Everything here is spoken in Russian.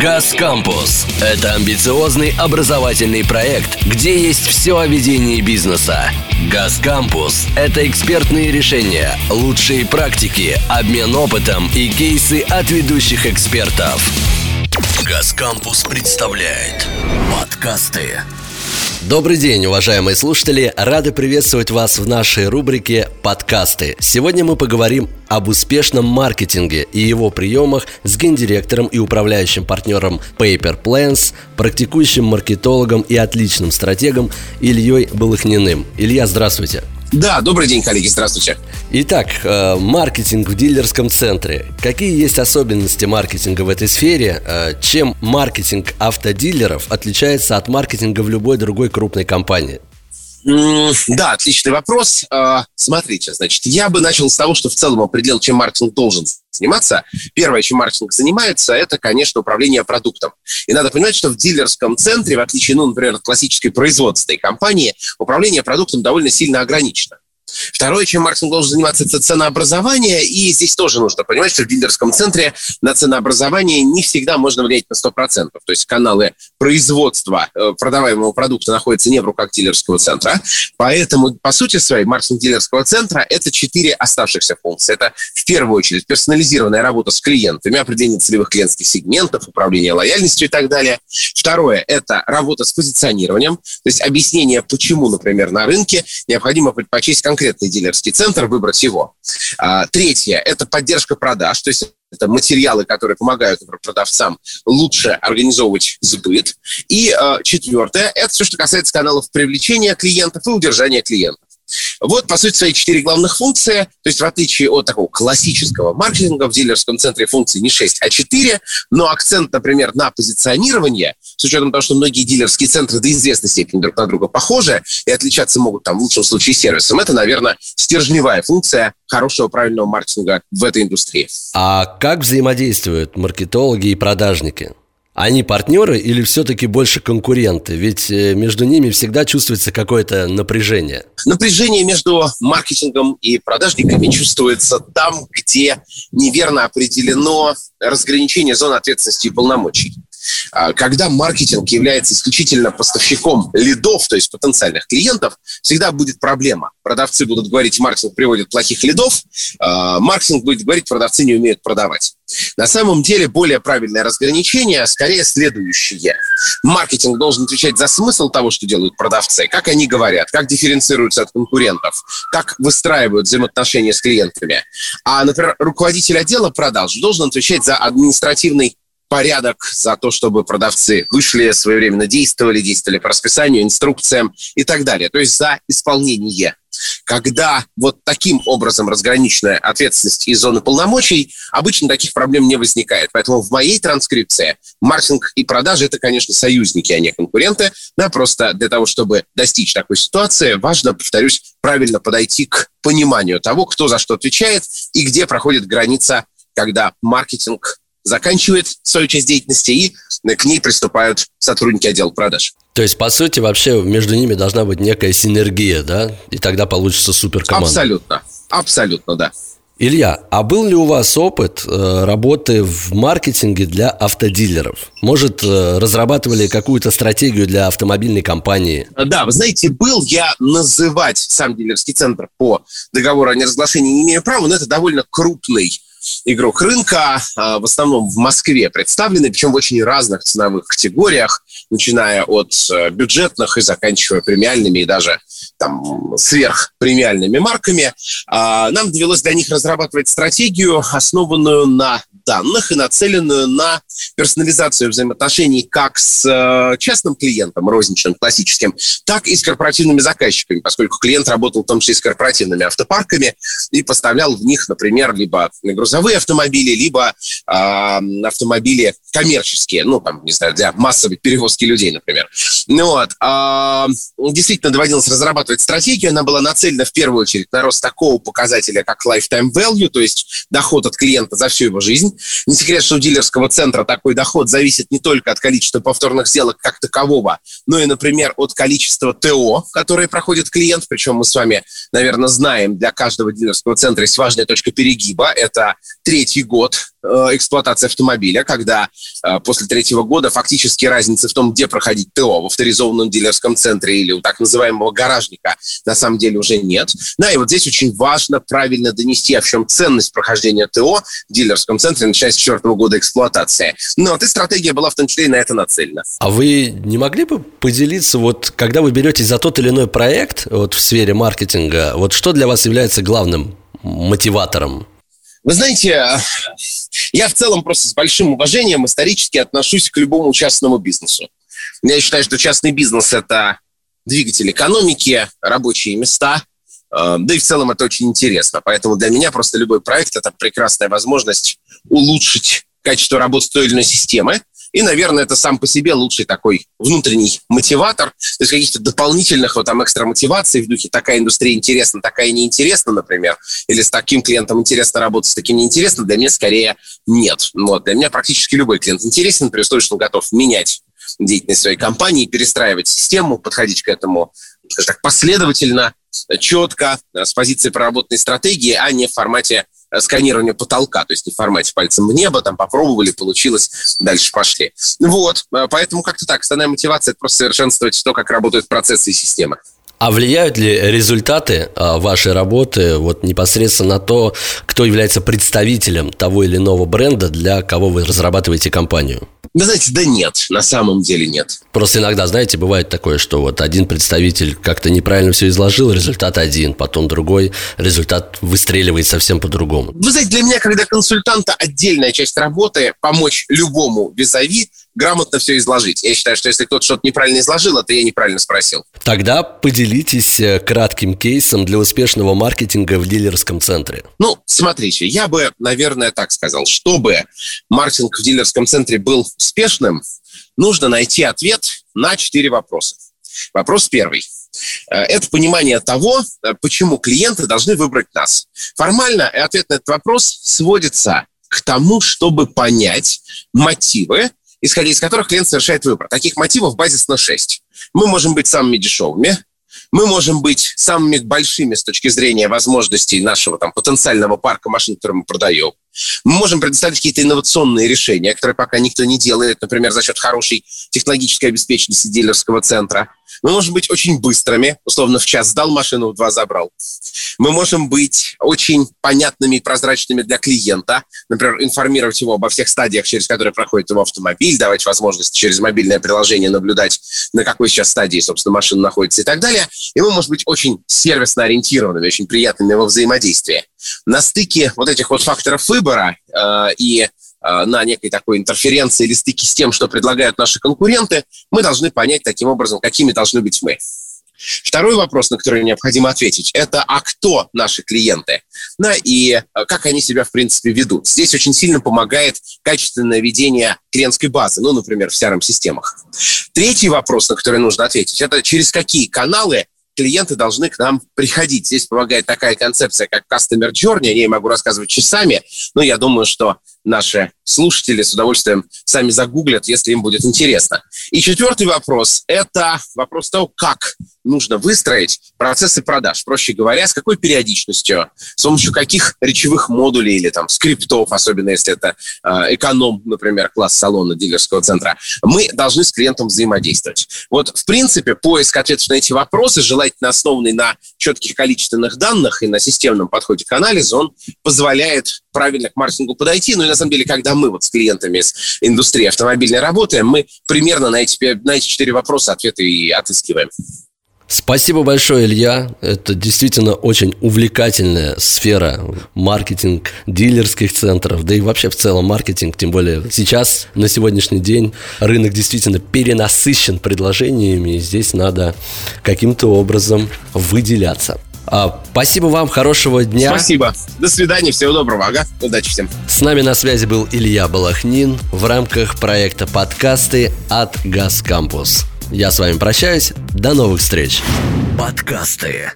«Газ Кампус» — это амбициозный образовательный проект, где есть все о ведении бизнеса. «Газ Кампус» — это экспертные решения, лучшие практики, обмен опытом и кейсы от ведущих экспертов. «Газ Кампус» представляет подкасты Добрый день, уважаемые слушатели! Рады приветствовать вас в нашей рубрике «Подкасты». Сегодня мы поговорим об успешном маркетинге и его приемах с гендиректором и управляющим партнером Paper Plans, практикующим маркетологом и отличным стратегом Ильей Балыхниным. Илья, здравствуйте! Да, добрый день, коллеги, здравствуйте. Итак, э, маркетинг в дилерском центре. Какие есть особенности маркетинга в этой сфере? Э, чем маркетинг автодилеров отличается от маркетинга в любой другой крупной компании? Да, отличный вопрос. А, смотрите, значит, я бы начал с того, что в целом определил, чем маркетинг должен заниматься. Первое, чем маркетинг занимается, это, конечно, управление продуктом. И надо понимать, что в дилерском центре, в отличие, ну, например, от классической производственной компании, управление продуктом довольно сильно ограничено. Второе, чем маркетинг должен заниматься, это ценообразование. И здесь тоже нужно понимать, что в дилерском центре на ценообразование не всегда можно влиять на 100%. То есть каналы производства э, продаваемого продукта находятся не в руках дилерского центра. Поэтому, по сути своей, маркетинг дилерского центра – это четыре оставшихся функции. Это, в первую очередь, персонализированная работа с клиентами, определение целевых клиентских сегментов, управление лояльностью и так далее. Второе – это работа с позиционированием, то есть объяснение, почему, например, на рынке необходимо предпочесть конкретный дилерский центр, выбрать его. А, третье – это поддержка продаж, то есть это материалы, которые помогают продавцам лучше организовывать сбыт. И э, четвертое – это все, что касается каналов привлечения клиентов и удержания клиентов. Вот, по сути, свои четыре главных функции. То есть, в отличие от такого классического маркетинга, в дилерском центре функций не 6, а 4. Но акцент, например, на позиционирование, с учетом того, что многие дилерские центры до известной степени друг на друга похожи и отличаться могут там в лучшем случае сервисом, это, наверное, стержневая функция хорошего правильного маркетинга в этой индустрии. А как взаимодействуют маркетологи и продажники? Они партнеры или все-таки больше конкуренты? Ведь э, между ними всегда чувствуется какое-то напряжение. Напряжение между маркетингом и продажниками чувствуется там, где неверно определено разграничение зон ответственности и полномочий. А, когда маркетинг является исключительно поставщиком лидов, то есть потенциальных клиентов, всегда будет проблема. Продавцы будут говорить, маркетинг приводит плохих лидов, а, маркетинг будет говорить, продавцы не умеют продавать. На самом деле более правильное разграничение скорее следующее. Маркетинг должен отвечать за смысл того, что делают продавцы, как они говорят, как дифференцируются от конкурентов, как выстраивают взаимоотношения с клиентами. А, например, руководитель отдела продаж должен отвечать за административный порядок, за то, чтобы продавцы вышли, своевременно действовали, действовали по расписанию, инструкциям и так далее. То есть за исполнение. Когда вот таким образом разграниченная ответственность и зоны полномочий, обычно таких проблем не возникает. Поэтому в моей транскрипции маркетинг и продажи – это, конечно, союзники, а не конкуренты. Да, просто для того, чтобы достичь такой ситуации, важно, повторюсь, правильно подойти к пониманию того, кто за что отвечает и где проходит граница, когда маркетинг заканчивает свою часть деятельности, и к ней приступают сотрудники отдела продаж. То есть, по сути, вообще между ними должна быть некая синергия, да? И тогда получится суперкоманда. Абсолютно. Абсолютно, да. Илья, а был ли у вас опыт э, работы в маркетинге для автодилеров? Может, э, разрабатывали какую-то стратегию для автомобильной компании? Да, вы знаете, был я называть сам дилерский центр по договору о неразглашении не имею права, но это довольно крупный игрок рынка, а, в основном в Москве представлены, причем в очень разных ценовых категориях, начиная от э, бюджетных и заканчивая премиальными и даже там сверхпремиальными марками. А, нам довелось для них разрабатывать стратегию, основанную на данных и нацеленную на персонализацию взаимоотношений как с э, частным клиентом, розничным, классическим, так и с корпоративными заказчиками, поскольку клиент работал в том числе с корпоративными автопарками и поставлял в них, например, либо грузовые автомобили, либо э, автомобили коммерческие, ну, там, не знаю, для массовой перевозки людей, например. Ну вот. Э, действительно доводилось разрабатывать стратегию, она была нацелена в первую очередь на рост такого показателя, как lifetime value, то есть доход от клиента за всю его жизнь, не секрет, что у дилерского центра такой доход зависит не только от количества повторных сделок как такового, но и, например, от количества ТО, которые проходит клиент. Причем мы с вами, наверное, знаем, для каждого дилерского центра есть важная точка перегиба. Это третий год эксплуатации автомобиля, когда э, после третьего года фактически разницы в том, где проходить ТО, в авторизованном дилерском центре или у так называемого гаражника, на самом деле уже нет. Да, и вот здесь очень важно правильно донести, а в чем ценность прохождения ТО в дилерском центре, начиная с четвертого года эксплуатации. Ну, вот и стратегия была в том числе и на это нацелена. А вы не могли бы поделиться, вот когда вы беретесь за тот или иной проект вот в сфере маркетинга, вот что для вас является главным мотиватором? Вы знаете, я в целом просто с большим уважением исторически отношусь к любому частному бизнесу. Я считаю, что частный бизнес – это двигатель экономики, рабочие места, э, да и в целом это очень интересно. Поэтому для меня просто любой проект – это прекрасная возможность улучшить качество работы той или иной системы, и, наверное, это сам по себе лучший такой внутренний мотиватор. То есть каких-то дополнительных вот там экстра мотиваций в духе такая индустрия интересна, такая неинтересна, например, или с таким клиентом интересно работать, с таким неинтересно, для меня скорее нет. Вот. Для меня практически любой клиент интересен, при условии, что он готов менять деятельность своей компании, перестраивать систему, подходить к этому так последовательно, четко, с позиции проработанной стратегии, а не в формате сканирование потолка, то есть не в формате пальцем в небо, там попробовали, получилось, дальше пошли. Вот, э, поэтому как-то так, основная мотивация – это просто совершенствовать то, как работают процессы и системы. А влияют ли результаты а, вашей работы вот непосредственно на то, кто является представителем того или иного бренда, для кого вы разрабатываете компанию? Вы знаете, да нет, на самом деле нет. Просто иногда, знаете, бывает такое, что вот один представитель как-то неправильно все изложил, результат один, потом другой, результат выстреливает совсем по-другому. Вы знаете, для меня, когда консультанта отдельная часть работы помочь любому визави грамотно все изложить. Я считаю, что если кто-то что-то неправильно изложил, это я неправильно спросил. Тогда поделитесь э, кратким кейсом для успешного маркетинга в дилерском центре. Ну, смотрите, я бы, наверное, так сказал. Чтобы маркетинг в дилерском центре был успешным, нужно найти ответ на четыре вопроса. Вопрос первый. Э, это понимание того, э, почему клиенты должны выбрать нас. Формально ответ на этот вопрос сводится к тому, чтобы понять мотивы, исходя из которых клиент совершает выбор. Таких мотивов базисно 6. Мы можем быть самыми дешевыми, мы можем быть самыми большими с точки зрения возможностей нашего там, потенциального парка машин, которые мы продаем. Мы можем предоставить какие-то инновационные решения, которые пока никто не делает, например, за счет хорошей технологической обеспеченности дилерского центра. Мы можем быть очень быстрыми, условно в час сдал машину, в два забрал. Мы можем быть очень понятными и прозрачными для клиента, например, информировать его обо всех стадиях, через которые проходит его автомобиль, давать возможность через мобильное приложение наблюдать, на какой сейчас стадии, собственно, машина находится и так далее. И мы можем быть очень сервисно ориентированными, очень приятными во взаимодействии. На стыке вот этих вот факторов выбора э, и Э, на некой такой интерференции или стыке с тем, что предлагают наши конкуренты, мы должны понять таким образом, какими должны быть мы. Второй вопрос, на который необходимо ответить, это а кто наши клиенты? Да, и э, как они себя, в принципе, ведут. Здесь очень сильно помогает качественное ведение клиентской базы, ну, например, в CRM-системах. Третий вопрос, на который нужно ответить, это через какие каналы клиенты должны к нам приходить. Здесь помогает такая концепция, как Customer Journey. О ней могу рассказывать часами, но я думаю, что наши слушатели с удовольствием сами загуглят, если им будет интересно. И четвертый вопрос – это вопрос того, как нужно выстроить процессы продаж. Проще говоря, с какой периодичностью, с помощью каких речевых модулей или там скриптов, особенно если это э, эконом, например, класс салона дилерского центра, мы должны с клиентом взаимодействовать. Вот, в принципе, поиск ответов на эти вопросы, желательно основанный на четких количественных данных и на системном подходе к анализу, он позволяет правильно к маркетингу подойти. Ну и на самом деле, когда мы вот с клиентами из индустрии автомобильной работаем, мы примерно на эти, на эти четыре вопроса ответы и отыскиваем. Спасибо большое, Илья. Это действительно очень увлекательная сфера маркетинг дилерских центров, да и вообще в целом маркетинг, тем более сейчас, на сегодняшний день, рынок действительно перенасыщен предложениями, и здесь надо каким-то образом выделяться. А, спасибо вам, хорошего дня. Спасибо. До свидания, всего доброго. Ага, удачи всем. С нами на связи был Илья Балахнин в рамках проекта подкасты от Газ Кампус. Я с вами прощаюсь. До новых встреч. Подкасты.